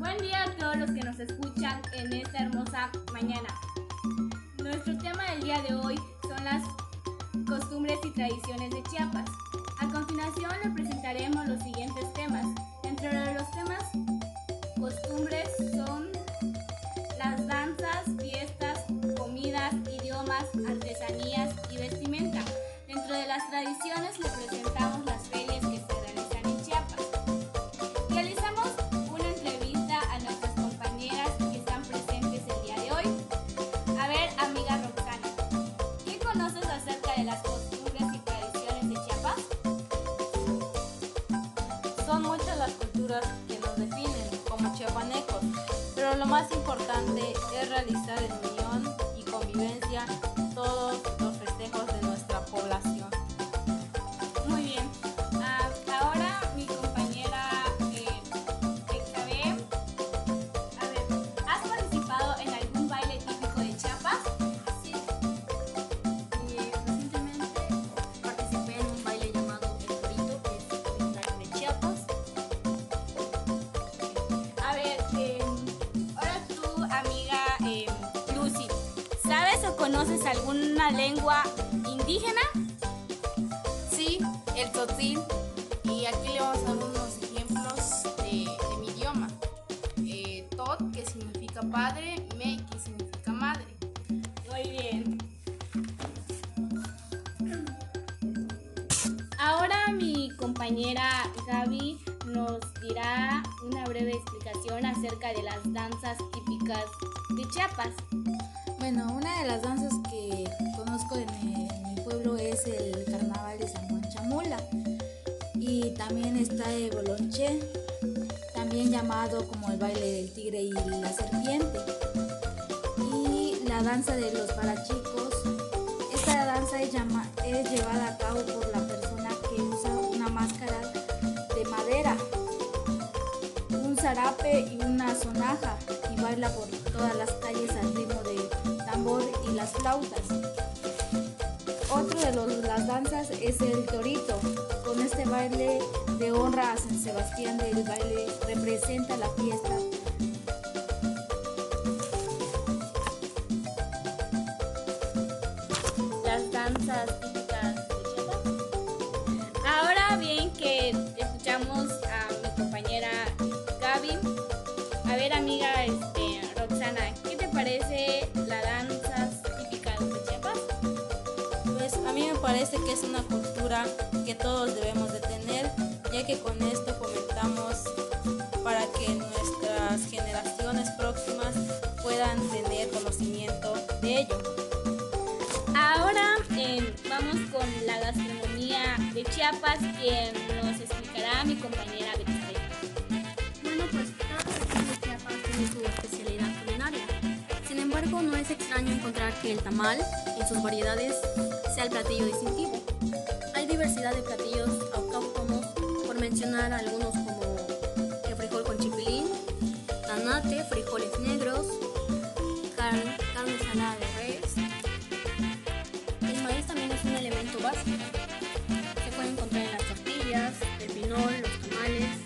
Buen día a todos los que nos escuchan en esta hermosa mañana. Nuestro tema del día de hoy son las costumbres y tradiciones de Chiapas. A continuación le presentaremos los siguientes temas. Dentro de los temas, costumbres son más importante es realizar en ¿sabes o conoces alguna lengua indígena? Sí, el tzotzil. Y aquí le vamos a dar unos ejemplos de, de mi idioma. Eh, tot, que significa padre, me, que significa madre. Muy bien. Ahora mi compañera Gaby nos dirá una breve explicación acerca de las danzas típicas de Chiapas. Bueno, una de las danzas que conozco en mi, pueblo es el carnaval de San Juan Chamula. Y también está el bolonché, también llamado como el baile del tigre y la serpiente. Y la danza de los parachicos. Esta danza es, es llevada a cabo por la persona que usa una máscara de madera, un zarape y una sonaja y baila por todas las calles al ritmo de y las flautas. Otro de los- las danzas es el torito. Con este baile de honra a San Sebastián del baile representa la fiesta. Parece que es una cultura que todos debemos de tener, ya que con esto fomentamos para que nuestras generaciones próximas puedan tener conocimiento de ello. Ahora eh, vamos con la gastronomía de Chiapas, quien nos explicará mi compañera Betsabe. Bueno, pues cada región de Chiapas tiene su extraño encontrar que el tamal, en sus variedades, sea el platillo distintivo. Hay diversidad de platillos autóctonos, por mencionar algunos como el frijol con chipilín, tanate, frijoles negros, carne, carne salada de res. El maíz también es un elemento básico. Se puede encontrar en las tortillas, el pinol, los tamales,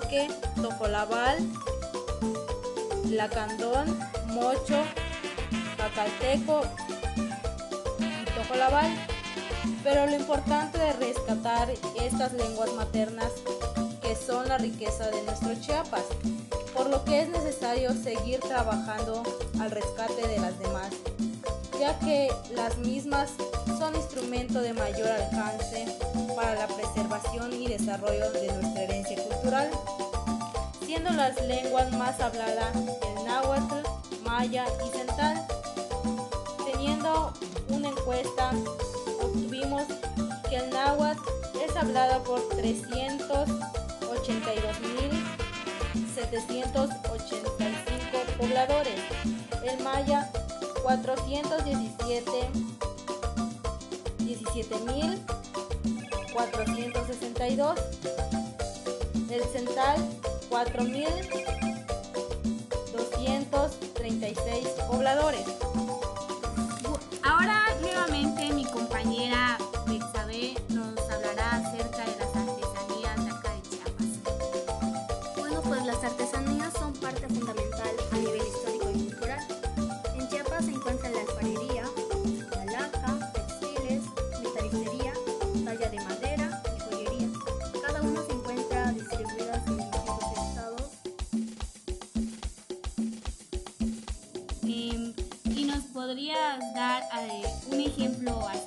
soque, tojolabal, lacandón, mocho, cacalteco y tojolabal. Pero lo importante de rescatar estas lenguas maternas que son la riqueza de nuestro Chiapas, por lo que es necesario seguir trabajando al rescate de las demás, ya que las mismas son instrumento de mayor alcance para la preservación y desarrollo de nuestra herencia cultural, siendo las lenguas más habladas el náhuatl, maya y central. Teniendo una encuesta, obtuvimos que el náhuatl es hablado por 382.785 pobladores, el maya 417 17.462, el central 4.236 pobladores. Ahora nuevamente ejemplo acerca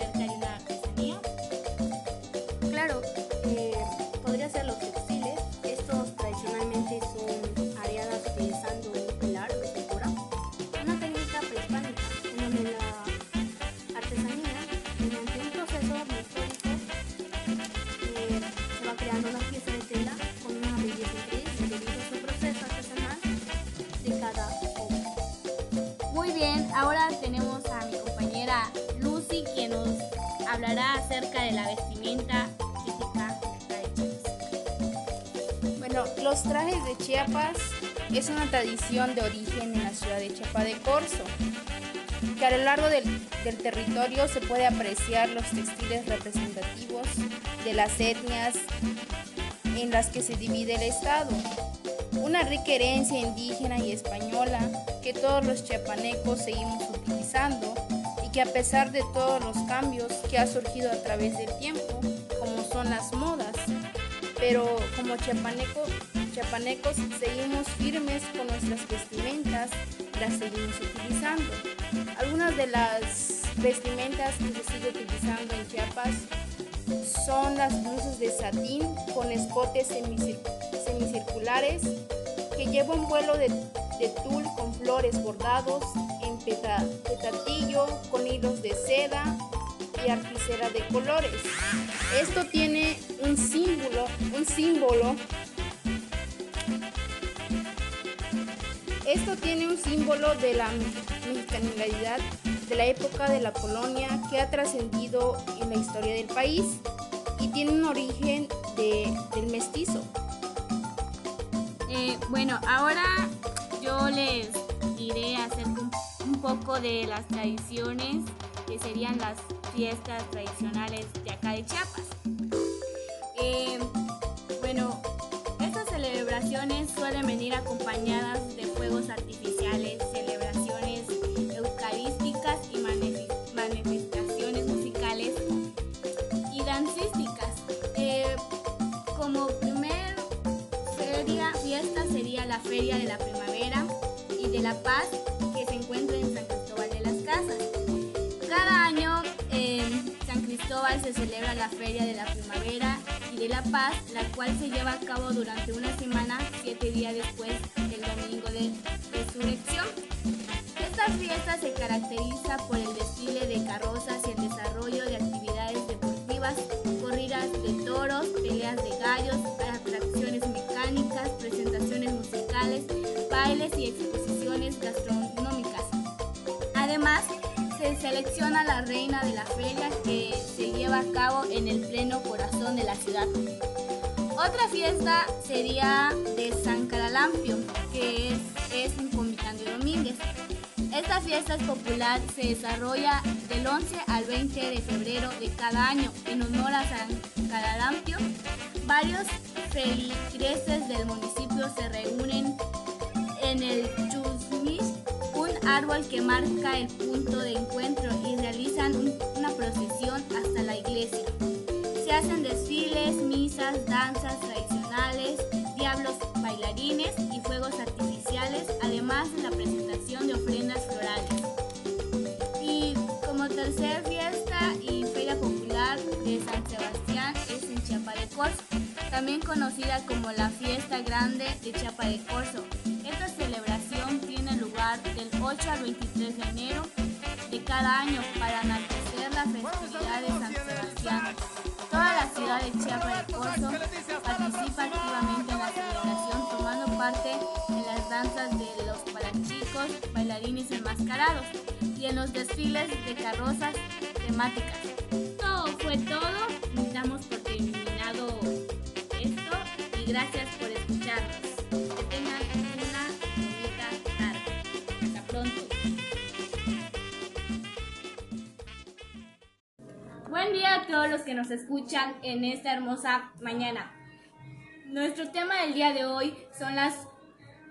hablará acerca de la vestimenta típica de. Bueno, los trajes de Chiapas es una tradición de origen en la ciudad de Chiapa de Corzo, que a lo largo del, del territorio se puede apreciar los textiles representativos de las etnias en las que se divide el estado. Una rica herencia indígena y española que todos los chiapanecos seguimos utilizando que a pesar de todos los cambios que ha surgido a través del tiempo, como son las modas, pero como chiapaneco, chiapanecos seguimos firmes con nuestras vestimentas, las seguimos utilizando. Algunas de las vestimentas que se sigue utilizando en Chiapas son las blusas de satín con escotes semicir- semicirculares que llevan vuelo de, de tul con flores bordados peta- petatillo con hilos de seda y articera de colores. Esto tiene un símbolo, un símbolo. Esto tiene un símbolo de la mexicanidad de la época de la colonia que ha trascendido en la historia del país y tiene un origen de- del mestizo. Eh, bueno, ahora yo les diré acerca un, un poco de las tradiciones que serían las fiestas tradicionales de acá de Chiapas. Eh, bueno, estas celebraciones suelen venir acompañadas de fuegos artificiales, celebraciones eucarísticas y manifestaciones musicales y dancísticas. Eh, como primer feria, fiesta sería la Feria de la Primavera y de la Paz se celebra la Feria de la Primavera y de la Paz, la cual se lleva a cabo durante una semana, siete días después del domingo de resurrección. Esta fiesta se caracteriza por el desfile de carrozas y el desarrollo de actividades deportivas, corridas de toros, peleas de gallos, atracciones mecánicas, presentaciones musicales, bailes y exposiciones gastronómicas. Además, se selecciona la reina de la feria que lleva a cabo en el pleno corazón de la ciudad. Otra fiesta sería de San Caralampio, que es, es en Comitán de Domínguez. Esta fiesta es popular, se desarrolla del 11 al 20 de febrero de cada año en honor a San Caralampio. Varios feligreses del municipio se reúnen en el Chusmis, un árbol que marca el punto de encuentro y realizan un- una procesión hacen desfiles, misas, danzas tradicionales, diablos bailarines y fuegos artificiales, además de la presentación de ofrendas florales. Y como tercer fiesta y de San Sebastián es en Chiapa también conocida como la Fiesta Grande de Chiapa. Esta celebración tiene lugar del 8 al 23 de enero de cada año para enaltecer la festividad de San Sebastián. Toda la ciudad de Chiapa de Corzo participa activamente en la celebración tomando parte en las danzas de los parachicos, bailarines enmascarados y en los desfiles de carrozas temáticas. Todo fue todo. Damos por terminado esto y gracias por Buen día a todos los que nos escuchan en esta hermosa mañana. Nuestro tema del día de hoy son las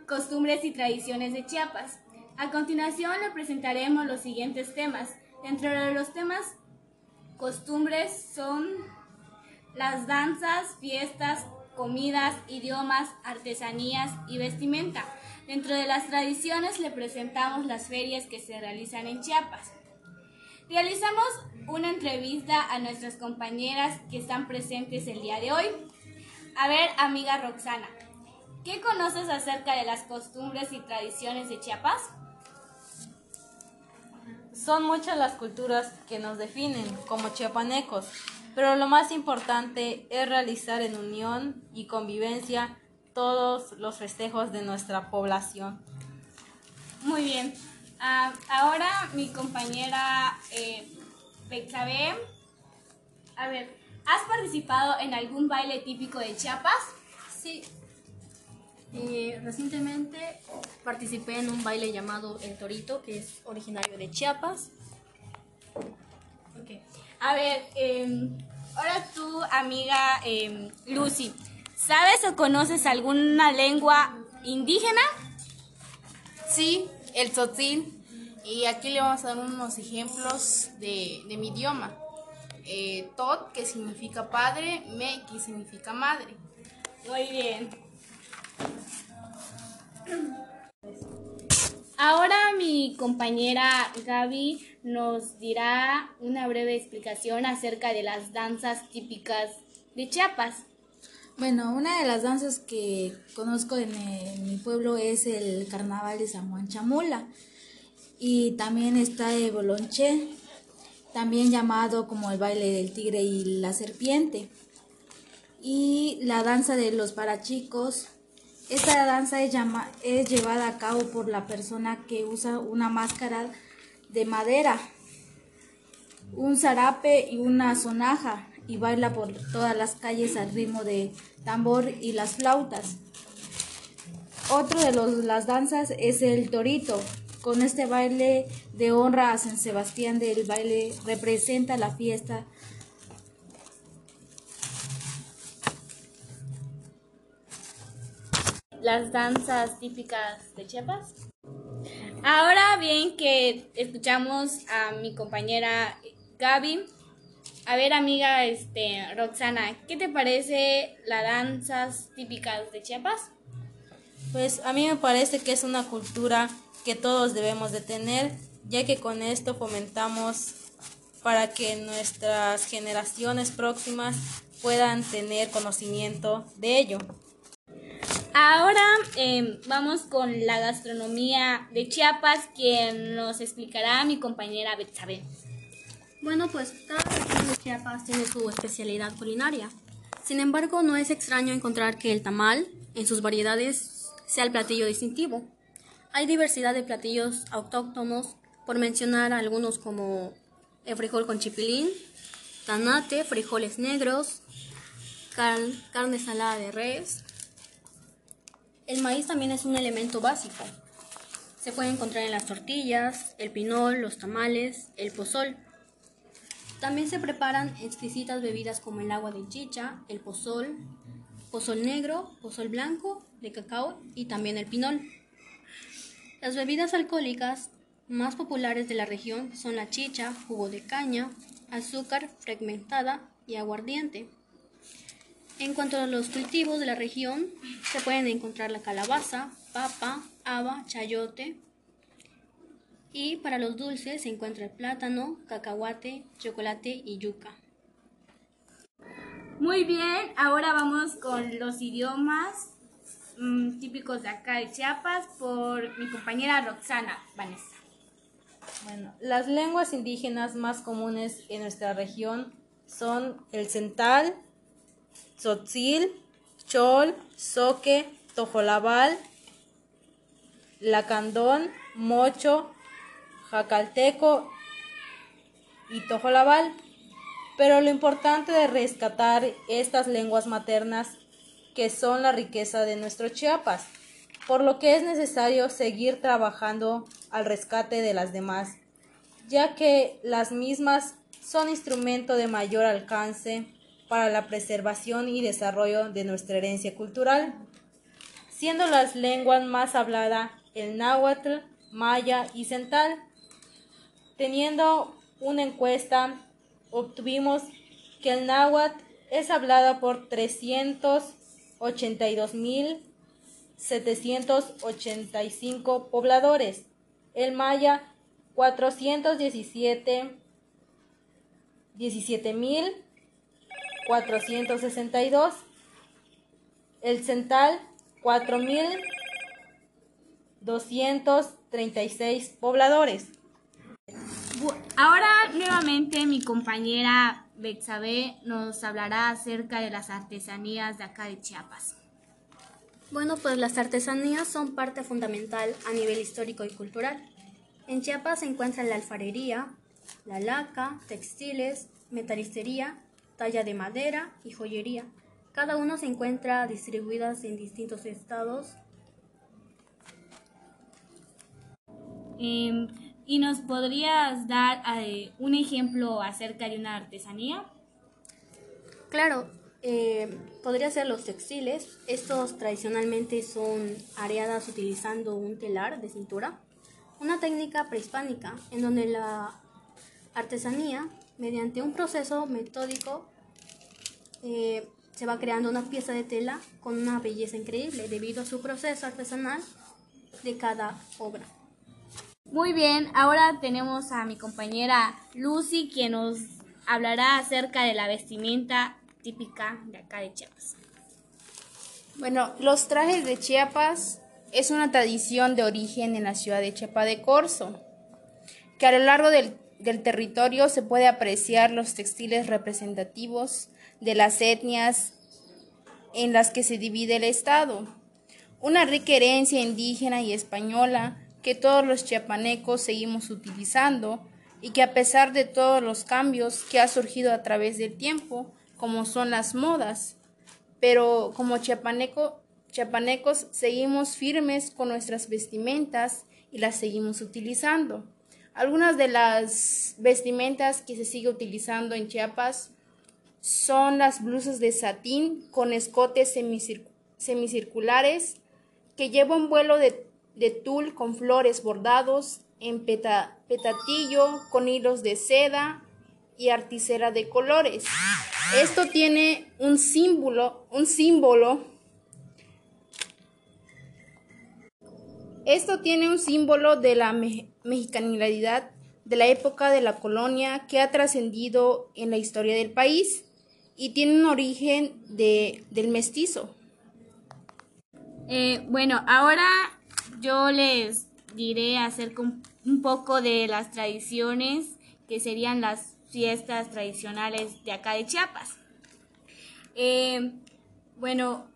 costumbres y tradiciones de Chiapas. A continuación le presentaremos los siguientes temas. Dentro de los temas costumbres son las danzas, fiestas, comidas, idiomas, artesanías y vestimenta. Dentro de las tradiciones le presentamos las ferias que se realizan en Chiapas. Realizamos una entrevista a nuestras compañeras que están presentes el día de hoy. A ver, amiga Roxana, ¿qué conoces acerca de las costumbres y tradiciones de Chiapas? Son muchas las culturas que nos definen como chiapanecos, pero lo más importante es realizar en unión y convivencia todos los festejos de nuestra población. Muy bien. Ah, ahora mi compañera eh. A ver, ¿has participado en algún baile típico de Chiapas? Sí. Eh, recientemente participé en un baile llamado El Torito, que es originario de Chiapas. Ok. A ver, em, ahora tú, amiga em, Lucy, ¿sabes o conoces alguna lengua indígena? Sí, el tzotzil. Y aquí le vamos a dar unos ejemplos de, de mi idioma. Eh, tot, que significa padre, me, que significa madre. Muy bien. Ahora mi compañera Gaby nos dirá una breve explicación acerca de las danzas típicas de Chiapas. Bueno, una de las danzas que conozco en, eh, mi pueblo es el carnaval de San Juan Chamula. Y también está el bolonche, también llamado como el baile del tigre y la serpiente. Y la danza de los parachicos. Esta danza es, es llevada a cabo por la persona que usa una máscara de madera, un zarape y una sonaja y baila por todas las calles al ritmo de tambor y las flautas. Otro de los, las danzas es el torito. Con este baile de honra a San Sebastián del baile representa la fiesta Las danzas típicas de Chiapas. Ahora bien que escuchamos a mi compañera Gaby. A ver, amiga este, Roxana, ¿qué te parece las danzas típicas de Chiapas? Pues a mí me parece que es una cultura que todos debemos de tener, ya que con esto fomentamos para que nuestras generaciones próximas puedan tener conocimiento de ello. Ahora em, vamos con la gastronomía de Chiapas, quien nos explicará mi compañera Betsabe. Bueno, pues cada región de Chiapas tiene su especialidad culinaria. Sin embargo, no es extraño encontrar que el tamal, en sus variedades, sea el platillo distintivo. Hay diversidad de platillos autóctonos, por mencionar algunos como el frijol con chipilín, tanate, frijoles negros, car- carne salada de res. El maíz también es un elemento básico. Se puede encontrar en las tortillas, el pinol, los tamales, el pozol. También se preparan exquisitas bebidas como el agua de chicha, el pozol, pozol negro, pozol blanco, de cacao y también el pinol. Las bebidas alcohólicas más populares de la región son la chicha, jugo de caña, azúcar fragmentada y aguardiente. En cuanto a los cultivos de la región, se pueden encontrar la calabaza, papa, haba, chayote, y para los dulces se encuentra el plátano, cacahuate, chocolate y yuca. Muy bien, ahora vamos con los idiomas mm, típicos de acá de Chiapas por mi compañera Roxana Vanessa. Bueno, las lenguas indígenas más comunes en nuestra región son el central, tzotzil, chol, soque, tojolabal, lacandón, mocho, jacalteco y tojolabal. Pero lo importante de rescatar estas lenguas maternas que son la riqueza de nuestro Chiapas, por lo que es necesario seguir trabajando al rescate de las demás, ya que las mismas son instrumento de mayor alcance para la preservación y desarrollo de nuestra herencia cultural, siendo las lenguas más habladas el náhuatl, maya y central. Teniendo una encuesta obtuvimos que el náhuatl es hablado por 382.785 pobladores, el maya 417 17.462, el central 4.236 pobladores. Ahora nuevamente mi compañera Betsabe nos hablará acerca de las artesanías de acá de Chiapas. Bueno, pues las artesanías son parte fundamental a nivel histórico y cultural. En Chiapas se encuentra la alfarería, la laca, textiles, metalistería, talla de madera y joyería. Cada uno se encuentra distribuidas en distintos estados. Em, ¿Y nos podrías dar eh, un ejemplo acerca de una artesanía? Claro, eh, podría ser los textiles. Estos tradicionalmente son areadas utilizando un telar de cintura, una técnica prehispánica en donde la artesanía, mediante un proceso metódico, eh, se va creando una pieza de tela con una belleza increíble debido a su proceso artesanal de cada obra. Muy bien, ahora tenemos a mi compañera Lucy quien nos hablará acerca de la vestimenta típica de acá de Chiapas. Bueno, los trajes de Chiapas es una tradición de origen en la ciudad de Chiapa de Corzo, que a lo largo del, del territorio se puede apreciar los textiles representativos de las etnias en las que se divide el Estado. Una rica herencia indígena y española que todos los chiapanecos seguimos utilizando y que a pesar de todos los cambios que ha surgido a través del tiempo, como son las modas, pero como chiapaneco, chiapanecos seguimos firmes con nuestras vestimentas y las seguimos utilizando. Algunas de las vestimentas que se sigue utilizando en Chiapas son las blusas de satín con escotes semicirculares que llevan vuelo de de tul con flores bordados en petatillo con hilos de seda y articera de colores. Esto tiene un símbolo, un símbolo. Esto tiene un símbolo de la mexicanidad de la época de la colonia que ha trascendido en la historia del país y tiene un origen de, del mestizo. Eh, bueno, ahora yo les diré acerca un, poco de las tradiciones que serían las fiestas tradicionales de acá de Chiapas. Eh, bueno,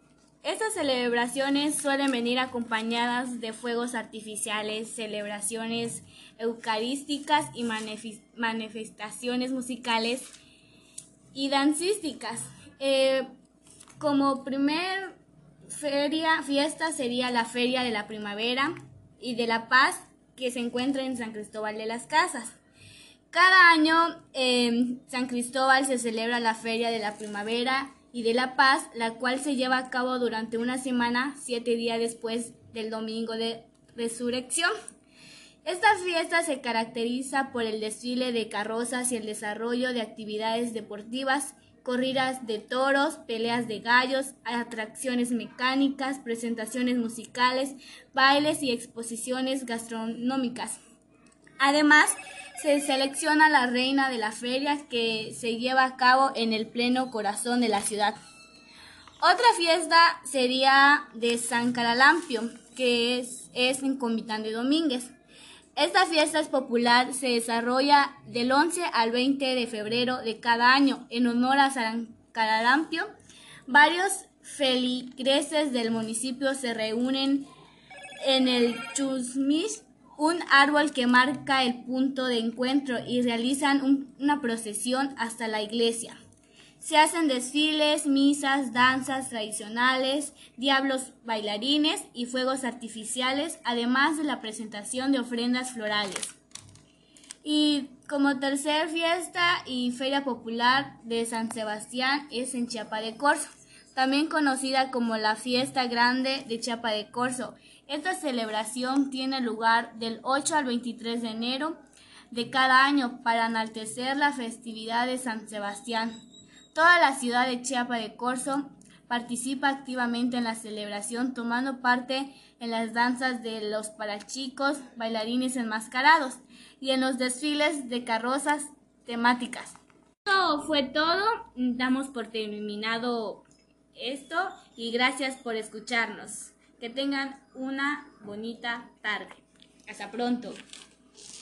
estas celebraciones suelen venir acompañadas de fuegos artificiales, celebraciones eucarísticas y manifestaciones musicales y dancísticas. Eh, como primer feria, fiesta sería la Feria de la Primavera y de la Paz que se encuentra en San Cristóbal de las Casas. Cada año en San Cristóbal se celebra la Feria de la Primavera y de la Paz, la cual se lleva a cabo durante una semana, siete días después del domingo de resurrección. Esta fiesta se caracteriza por el desfile de carrozas y el desarrollo de actividades deportivas corridas de toros, peleas de gallos, atracciones mecánicas, presentaciones musicales, bailes y exposiciones gastronómicas. Además, se selecciona la reina de la feria que se lleva a cabo en el pleno corazón de la ciudad. Otra fiesta sería de San Caralampio, que es, es en Comitán de Domínguez. Esta fiesta es popular, se desarrolla del 11 al 20 de febrero de cada año en honor a San Caralampio. Varios feligreses del municipio se reúnen en el Chusmis, un árbol que marca el punto de encuentro y realizan un- una procesión hasta la iglesia. Se hacen desfiles, misas, danzas tradicionales, diablos bailarines y fuegos artificiales, además de la presentación de ofrendas florales. Y como tercer fiesta y feria popular de San Sebastián es en Chiapa de Corzo, también conocida como la Fiesta Grande de Chiapa de Corzo. Esta celebración tiene lugar del 8 al 23 de enero de cada año para enaltecer la festividad de San Sebastián. Toda la ciudad de Chiapa de Corzo participa activamente en la celebración tomando parte en las danzas de los parachicos, bailarines enmascarados y en los desfiles de carrozas temáticas. Esto fue todo, damos por terminado esto y gracias por escucharnos. Que tengan una bonita tarde. Hasta pronto.